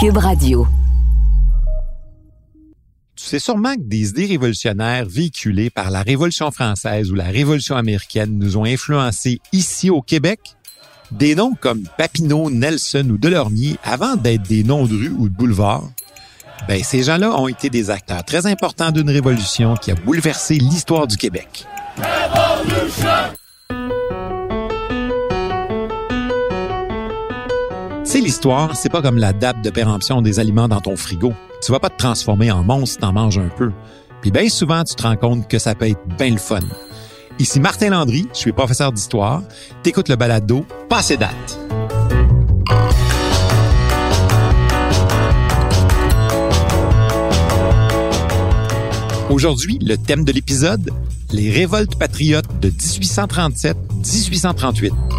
Cube Radio. Tu sais sûrement que des idées révolutionnaires véhiculées par la Révolution française ou la Révolution américaine nous ont influencés ici au Québec. Des noms comme Papineau, Nelson ou Delormier, avant d'être des noms de rue ou de boulevard, ben, ces gens-là ont été des acteurs très importants d'une révolution qui a bouleversé l'histoire du Québec. L'histoire, c'est pas comme la date de péremption des aliments dans ton frigo. Tu vas pas te transformer en monstre si t'en manges un peu. Puis bien souvent, tu te rends compte que ça peut être bien le fun. Ici Martin Landry, je suis professeur d'histoire. T'écoutes le balado Passé date. Aujourd'hui, le thème de l'épisode, les révoltes patriotes de 1837-1838.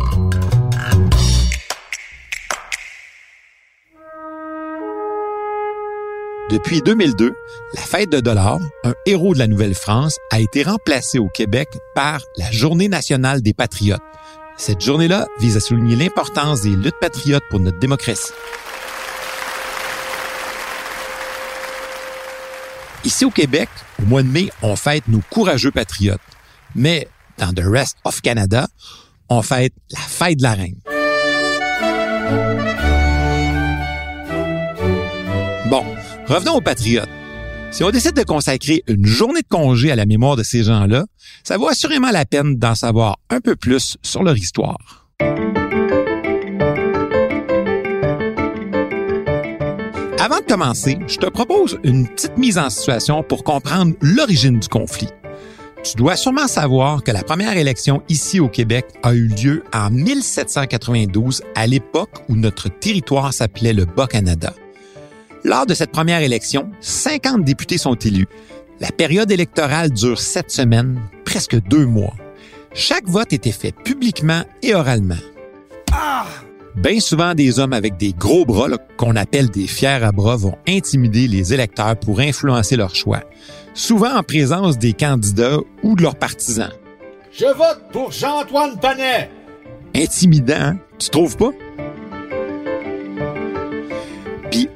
Depuis 2002, la fête de dollars, un héros de la Nouvelle-France, a été remplacée au Québec par la Journée nationale des patriotes. Cette journée-là vise à souligner l'importance des luttes patriotes pour notre démocratie. Ici au Québec, au mois de mai, on fête nos courageux patriotes. Mais dans the rest of Canada, on fête la fête de la reine. Bon, revenons aux patriotes. Si on décide de consacrer une journée de congé à la mémoire de ces gens-là, ça vaut assurément la peine d'en savoir un peu plus sur leur histoire. Avant de commencer, je te propose une petite mise en situation pour comprendre l'origine du conflit. Tu dois sûrement savoir que la première élection ici au Québec a eu lieu en 1792, à l'époque où notre territoire s'appelait le Bas-Canada. Lors de cette première élection, 50 députés sont élus. La période électorale dure sept semaines, presque deux mois. Chaque vote était fait publiquement et oralement. Bien souvent, des hommes avec des gros bras, qu'on appelle des fiers à bras, vont intimider les électeurs pour influencer leur choix, souvent en présence des candidats ou de leurs partisans. Je vote pour Jean-Antoine Panet. Intimidant, hein? tu trouves pas?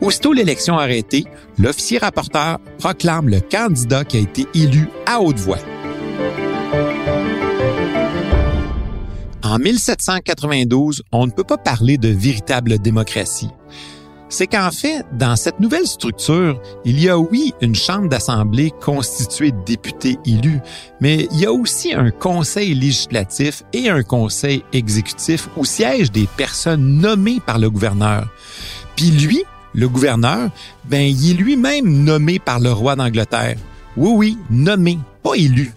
Aussitôt l'élection arrêtée, l'officier rapporteur proclame le candidat qui a été élu à haute voix. En 1792, on ne peut pas parler de véritable démocratie. C'est qu'en fait, dans cette nouvelle structure, il y a oui une chambre d'assemblée constituée de députés élus, mais il y a aussi un conseil législatif et un conseil exécutif où siègent des personnes nommées par le gouverneur. Puis lui, le gouverneur, ben il est lui-même nommé par le roi d'Angleterre. Oui, oui, nommé, pas élu.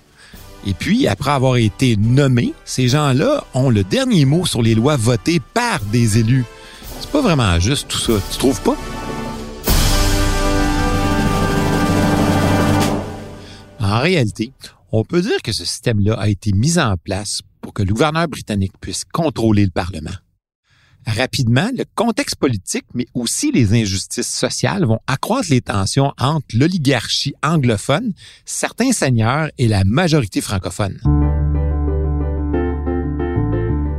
Et puis, après avoir été nommés, ces gens-là ont le dernier mot sur les lois votées par des élus. C'est pas vraiment juste tout ça, tu trouves pas? En réalité, on peut dire que ce système-là a été mis en place pour que le gouverneur britannique puisse contrôler le Parlement. Rapidement, le contexte politique, mais aussi les injustices sociales vont accroître les tensions entre l'oligarchie anglophone, certains seigneurs et la majorité francophone.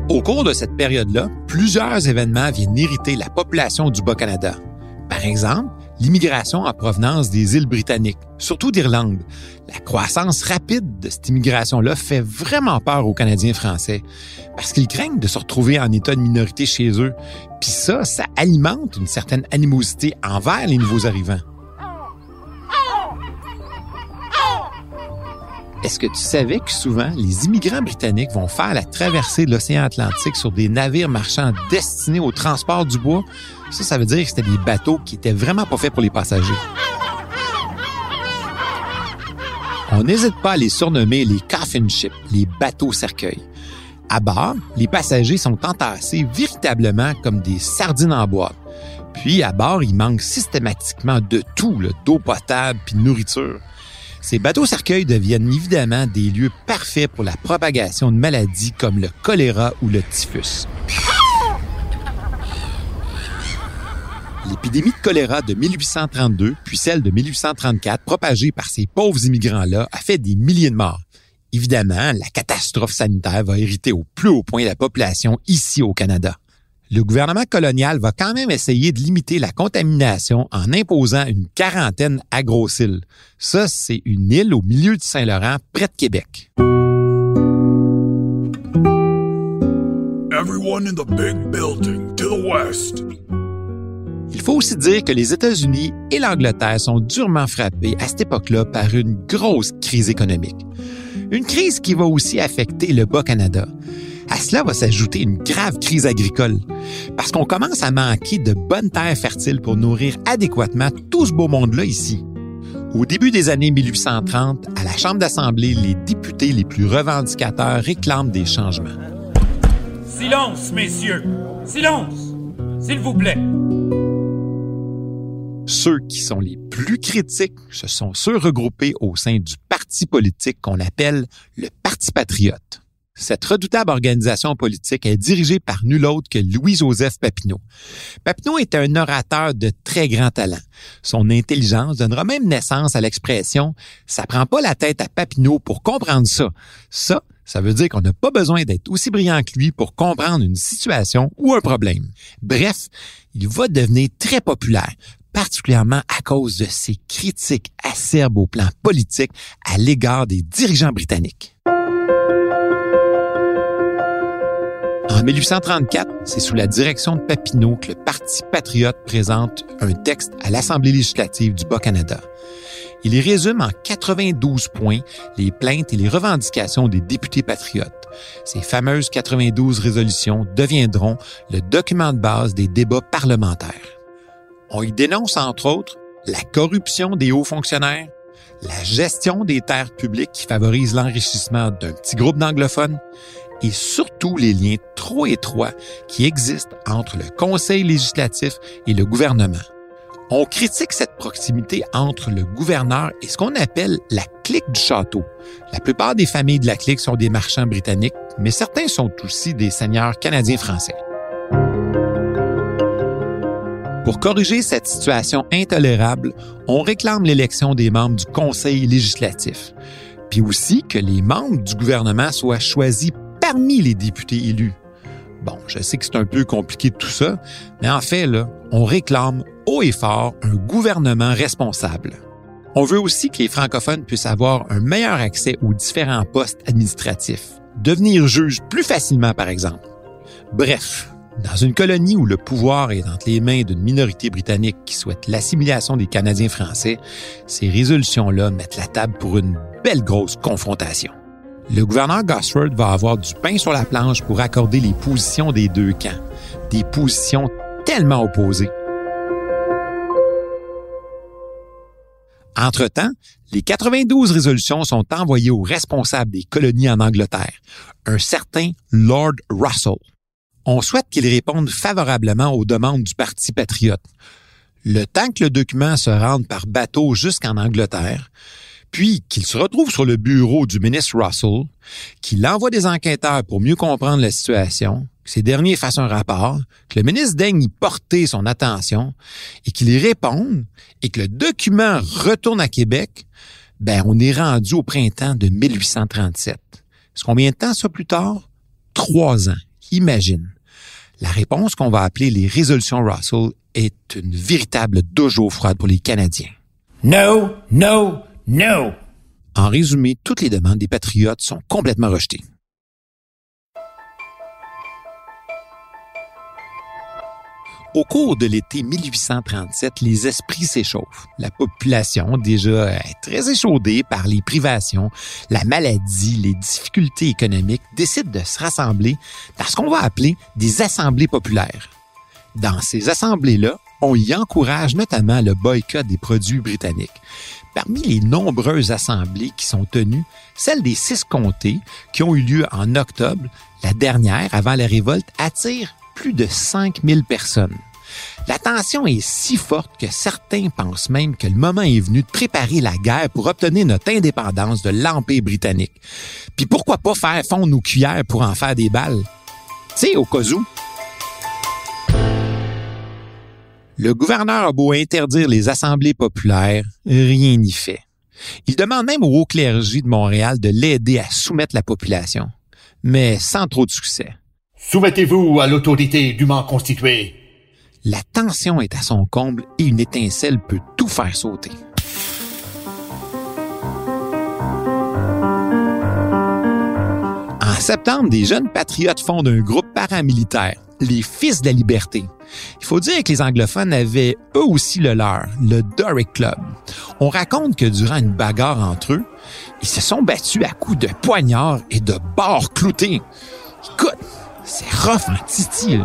Au cours de cette période-là, plusieurs événements viennent irriter la population du Bas-Canada. Par exemple, l'immigration en provenance des îles britanniques, surtout d'Irlande. La croissance rapide de cette immigration-là fait vraiment peur aux Canadiens français parce qu'ils craignent de se retrouver en état de minorité chez eux. Puis ça, ça alimente une certaine animosité envers les nouveaux arrivants. Est-ce que tu savais que souvent, les immigrants britanniques vont faire la traversée de l'océan Atlantique sur des navires marchands destinés au transport du bois? Ça, ça veut dire que c'était des bateaux qui étaient vraiment pas faits pour les passagers. On n'hésite pas à les surnommer les coffin ships, les bateaux cercueils. À bord, les passagers sont entassés véritablement comme des sardines en boîte. Puis à bord, il manque systématiquement de tout, d'eau potable puis de nourriture. Ces bateaux cercueils deviennent évidemment des lieux parfaits pour la propagation de maladies comme le choléra ou le typhus. L'épidémie de choléra de 1832, puis celle de 1834, propagée par ces pauvres immigrants-là, a fait des milliers de morts. Évidemment, la catastrophe sanitaire va hériter au plus haut point la population ici au Canada. Le gouvernement colonial va quand même essayer de limiter la contamination en imposant une quarantaine à Grosse-Île. Ça, c'est une île au milieu du Saint-Laurent, près de Québec. Everyone in the big building to the west. Il faut aussi dire que les États-Unis et l'Angleterre sont durement frappés à cette époque-là par une grosse crise économique. Une crise qui va aussi affecter le Bas-Canada. À cela va s'ajouter une grave crise agricole, parce qu'on commence à manquer de bonnes terres fertiles pour nourrir adéquatement tout ce beau monde-là ici. Au début des années 1830, à la Chambre d'Assemblée, les députés les plus revendicateurs réclament des changements. Silence, messieurs! Silence! S'il vous plaît! Ceux qui sont les plus critiques, ce sont ceux regroupés au sein du parti politique qu'on appelle le Parti patriote. Cette redoutable organisation politique est dirigée par nul autre que Louis-Joseph Papineau. Papineau est un orateur de très grand talent. Son intelligence donnera même naissance à l'expression « ça prend pas la tête à Papineau pour comprendre ça ». Ça, ça veut dire qu'on n'a pas besoin d'être aussi brillant que lui pour comprendre une situation ou un problème. Bref, il va devenir très populaire, particulièrement à cause de ses critiques acerbes au plan politique à l'égard des dirigeants britanniques. En 1834, c'est sous la direction de Papineau que le Parti patriote présente un texte à l'Assemblée législative du Bas-Canada. Il y résume en 92 points les plaintes et les revendications des députés patriotes. Ces fameuses 92 résolutions deviendront le document de base des débats parlementaires. On y dénonce, entre autres, la corruption des hauts fonctionnaires, la gestion des terres publiques qui favorise l'enrichissement d'un petit groupe d'anglophones et surtout les liens trop étroits qui existent entre le Conseil législatif et le gouvernement. On critique cette proximité entre le gouverneur et ce qu'on appelle la clique du château. La plupart des familles de la clique sont des marchands britanniques, mais certains sont aussi des seigneurs canadiens-français. Pour corriger cette situation intolérable, on réclame l'élection des membres du Conseil législatif, puis aussi que les membres du gouvernement soient choisis parmi les députés élus. Bon, je sais que c'est un peu compliqué tout ça, mais en fait, là, on réclame haut et fort un gouvernement responsable. On veut aussi que les francophones puissent avoir un meilleur accès aux différents postes administratifs, devenir juge plus facilement, par exemple. Bref, dans une colonie où le pouvoir est entre les mains d'une minorité britannique qui souhaite l'assimilation des Canadiens français, ces résolutions-là mettent la table pour une belle grosse confrontation le gouverneur Gosford va avoir du pain sur la planche pour accorder les positions des deux camps, des positions tellement opposées. Entre-temps, les 92 résolutions sont envoyées aux responsables des colonies en Angleterre, un certain Lord Russell. On souhaite qu'il réponde favorablement aux demandes du Parti patriote. Le temps que le document se rende par bateau jusqu'en Angleterre, puis qu'il se retrouve sur le bureau du ministre Russell, qu'il envoie des enquêteurs pour mieux comprendre la situation, que ces derniers fassent un rapport, que le ministre daigne y porter son attention et qu'il y réponde et que le document retourne à Québec, ben, on est rendu au printemps de 1837. Est-ce combien de temps ça plus tard? Trois ans. Imagine. La réponse qu'on va appeler les résolutions Russell est une véritable douche froide pour les Canadiens. No, no, No! En résumé, toutes les demandes des patriotes sont complètement rejetées. Au cours de l'été 1837, les esprits s'échauffent. La population, déjà très échaudée par les privations, la maladie, les difficultés économiques, décide de se rassembler dans ce qu'on va appeler des assemblées populaires. Dans ces assemblées-là, on y encourage notamment le boycott des produits britanniques. Parmi les nombreuses assemblées qui sont tenues, celle des six comtés qui ont eu lieu en octobre, la dernière avant la révolte, attire plus de 5000 personnes. La tension est si forte que certains pensent même que le moment est venu de préparer la guerre pour obtenir notre indépendance de l'Empire britannique. Puis pourquoi pas faire fondre nos cuillères pour en faire des balles? Tu au cas où. Le gouverneur a beau interdire les assemblées populaires, rien n'y fait. Il demande même au haut clergé de Montréal de l'aider à soumettre la population, mais sans trop de succès. Soumettez-vous à l'autorité dûment constituée. La tension est à son comble et une étincelle peut tout faire sauter. En septembre, des jeunes patriotes fondent un groupe paramilitaire, les Fils de la Liberté. Il faut dire que les anglophones avaient eux aussi le leur, le Doric Club. On raconte que durant une bagarre entre eux, ils se sont battus à coups de poignards et de barres cloutées. Écoute, c'est rough en titi.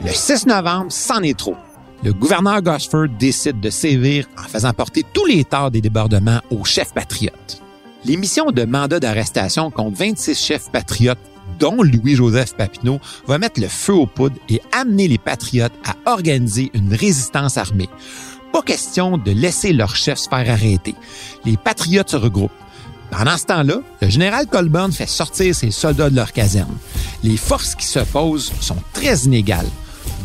Le 6 novembre, c'en est trop. Le gouverneur Gosford décide de sévir en faisant porter tous les torts des débordements au chef patriote. L'émission de mandat d'arrestation contre 26 chefs patriotes, dont Louis-Joseph Papineau, va mettre le feu aux poudres et amener les patriotes à organiser une résistance armée. Pas question de laisser leur chef se faire arrêter. Les patriotes se regroupent. Pendant ce temps-là, le général Colburn fait sortir ses soldats de leur caserne. Les forces qui s'opposent sont très inégales.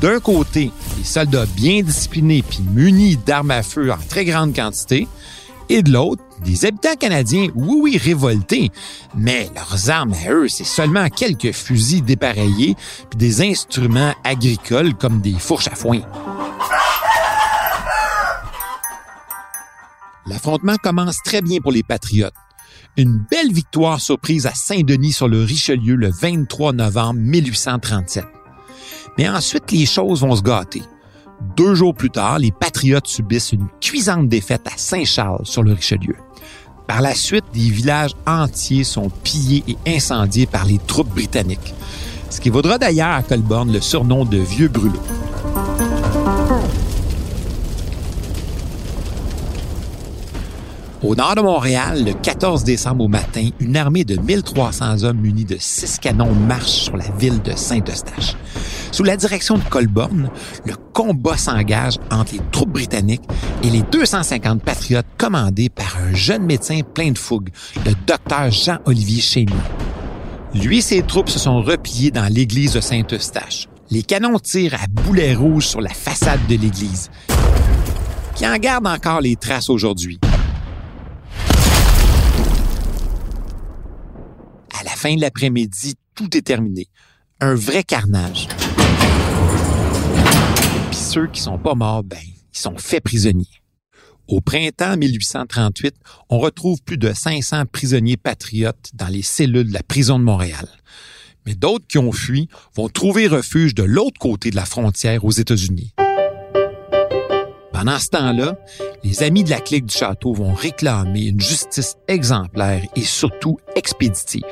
D'un côté, des soldats bien disciplinés puis munis d'armes à feu en très grande quantité, et de l'autre, des habitants canadiens, oui, oui, révoltés, mais leurs armes à eux, c'est seulement quelques fusils dépareillés puis des instruments agricoles comme des fourches à foin. L'affrontement commence très bien pour les patriotes. Une belle victoire surprise à Saint-Denis sur le Richelieu le 23 novembre 1837. Mais ensuite, les choses vont se gâter. Deux jours plus tard, les Patriotes subissent une cuisante défaite à Saint-Charles sur le Richelieu. Par la suite, des villages entiers sont pillés et incendiés par les troupes britanniques, ce qui vaudra d'ailleurs à Colborne le surnom de Vieux Brûlot. Au nord de Montréal, le 14 décembre au matin, une armée de 1300 hommes munis de six canons marche sur la ville de Saint-Eustache. Sous la direction de Colborne, le combat s'engage entre les troupes britanniques et les 250 patriotes commandés par un jeune médecin plein de fougue, le docteur Jean-Olivier Chénier. Lui et ses troupes se sont repliés dans l'église de Saint-Eustache. Les canons tirent à boulet rouge sur la façade de l'église, qui en garde encore les traces aujourd'hui? À la fin de l'après-midi, tout est terminé. Un vrai carnage. Puis ceux qui sont pas morts, ben, ils sont faits prisonniers. Au printemps 1838, on retrouve plus de 500 prisonniers patriotes dans les cellules de la prison de Montréal. Mais d'autres qui ont fui vont trouver refuge de l'autre côté de la frontière aux États-Unis. Pendant ce temps-là, les amis de la clique du château vont réclamer une justice exemplaire et surtout expéditive.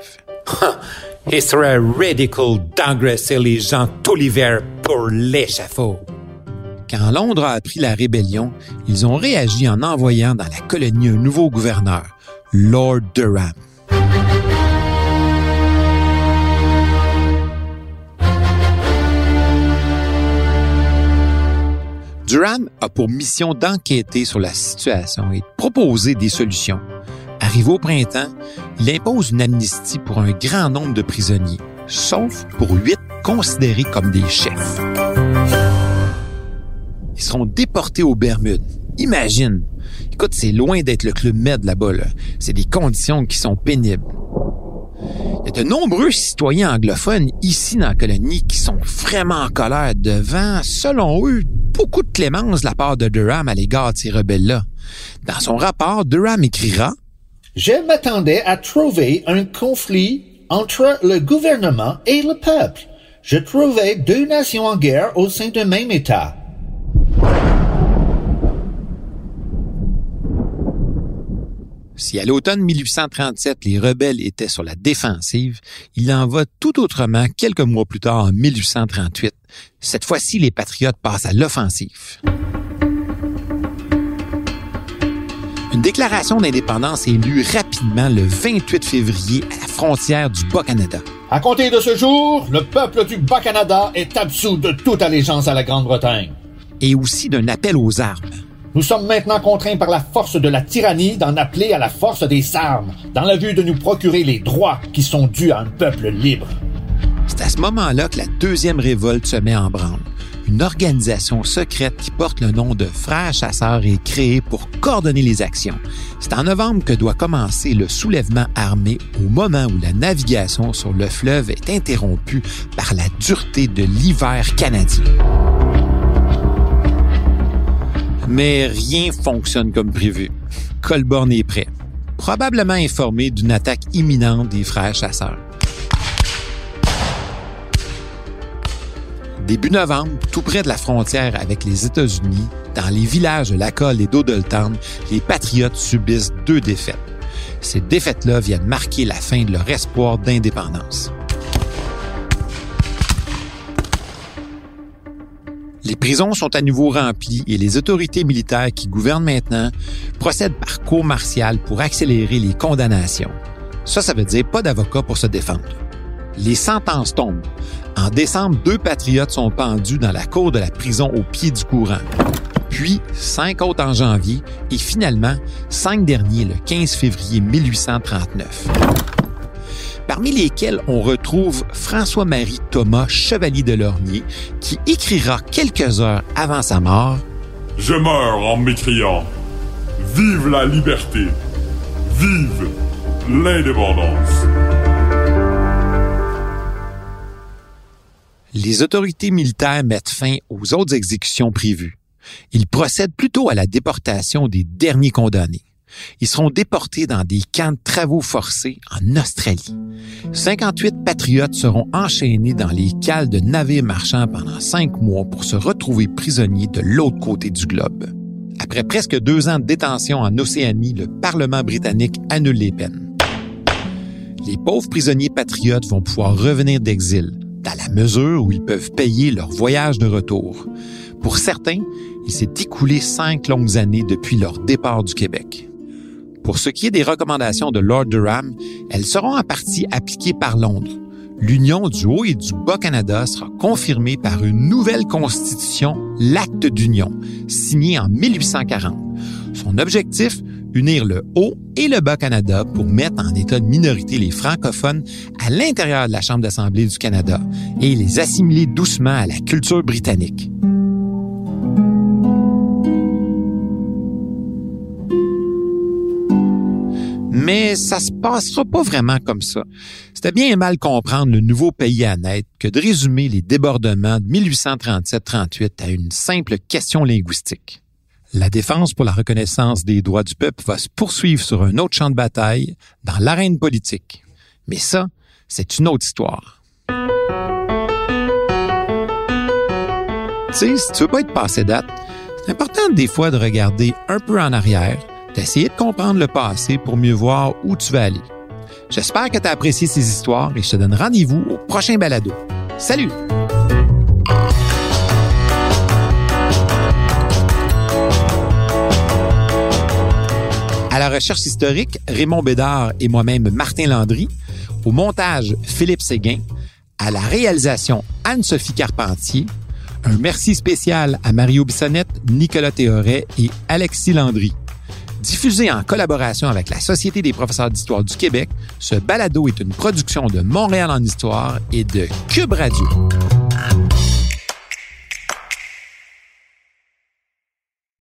Il serait ridicule d'engraisser les gens tout l'hiver pour l'échafaud. Quand Londres a appris la rébellion, ils ont réagi en envoyant dans la colonie un nouveau gouverneur, Lord Durham. Durham a pour mission d'enquêter sur la situation et de proposer des solutions. Arrivé au printemps, il impose une amnistie pour un grand nombre de prisonniers, sauf pour huit considérés comme des chefs. Ils seront déportés aux Bermudes. Imagine! Écoute, c'est loin d'être le Club Med là-bas. Là. C'est des conditions qui sont pénibles. Il y a de nombreux citoyens anglophones ici dans la colonie qui sont vraiment en colère devant, selon eux, beaucoup de clémence de la part de Durham à l'égard de ces rebelles-là. Dans son rapport, Durham écrira Je m'attendais à trouver un conflit entre le gouvernement et le peuple. Je trouvais deux nations en guerre au sein d'un même État. Si à l'automne 1837, les rebelles étaient sur la défensive, il en va tout autrement quelques mois plus tard en 1838. Cette fois-ci, les patriotes passent à l'offensive. Une déclaration d'indépendance est lue rapidement le 28 février à la frontière du Bas-Canada. À compter de ce jour, le peuple du Bas-Canada est absous de toute allégeance à la Grande-Bretagne. Et aussi d'un appel aux armes. Nous sommes maintenant contraints par la force de la tyrannie d'en appeler à la force des armes, dans la vue de nous procurer les droits qui sont dus à un peuple libre. C'est à ce moment-là que la deuxième révolte se met en branle. une organisation secrète qui porte le nom de Frères chasseurs est créée pour coordonner les actions. C'est en novembre que doit commencer le soulèvement armé au moment où la navigation sur le fleuve est interrompue par la dureté de l'hiver canadien. Mais rien fonctionne comme prévu. Colborne est prêt, probablement informé d'une attaque imminente des frères chasseurs. Début novembre, tout près de la frontière avec les États-Unis, dans les villages de Lacolle et d'Odoltown, les Patriotes subissent deux défaites. Ces défaites-là viennent marquer la fin de leur espoir d'indépendance. Les prisons sont à nouveau remplies et les autorités militaires qui gouvernent maintenant procèdent par cour martiale pour accélérer les condamnations. Ça, ça veut dire pas d'avocat pour se défendre. Les sentences tombent. En décembre, deux patriotes sont pendus dans la cour de la prison au pied du courant. Puis, cinq autres en janvier et finalement, cinq derniers le 15 février 1839 parmi lesquels on retrouve François-Marie Thomas Chevalier de Lorgnier, qui écrira quelques heures avant sa mort Je meurs en m'écriant Vive la liberté Vive l'indépendance Les autorités militaires mettent fin aux autres exécutions prévues. Ils procèdent plutôt à la déportation des derniers condamnés. Ils seront déportés dans des camps de travaux forcés en Australie. 58 patriotes seront enchaînés dans les cales de navires marchands pendant cinq mois pour se retrouver prisonniers de l'autre côté du globe. Après presque deux ans de détention en Océanie, le Parlement britannique annule les peines. Les pauvres prisonniers patriotes vont pouvoir revenir d'exil, dans la mesure où ils peuvent payer leur voyage de retour. Pour certains, il s'est écoulé cinq longues années depuis leur départ du Québec. Pour ce qui est des recommandations de Lord Durham, elles seront en partie appliquées par Londres. L'union du Haut et du Bas-Canada sera confirmée par une nouvelle constitution, l'Acte d'union, signée en 1840. Son objectif, unir le Haut et le Bas-Canada pour mettre en état de minorité les francophones à l'intérieur de la Chambre d'Assemblée du Canada et les assimiler doucement à la culture britannique. Mais ça se passera pas vraiment comme ça. C'était bien mal comprendre le nouveau pays à naître que de résumer les débordements de 1837-38 à une simple question linguistique. La défense pour la reconnaissance des droits du peuple va se poursuivre sur un autre champ de bataille, dans l'arène politique. Mais ça, c'est une autre histoire. Tu sais, si tu veux pas être passé date, c'est important des fois de regarder un peu en arrière d'essayer de comprendre le passé pour mieux voir où tu vas aller. J'espère que tu as apprécié ces histoires et je te donne rendez-vous au prochain balado. Salut! À la recherche historique, Raymond Bédard et moi-même Martin Landry. Au montage, Philippe Séguin. À la réalisation, Anne-Sophie Carpentier. Un merci spécial à Mario Bissonnette, Nicolas Théoret et Alexis Landry. Diffusé en collaboration avec la Société des professeurs d'histoire du Québec, ce balado est une production de Montréal en histoire et de Cube Radio.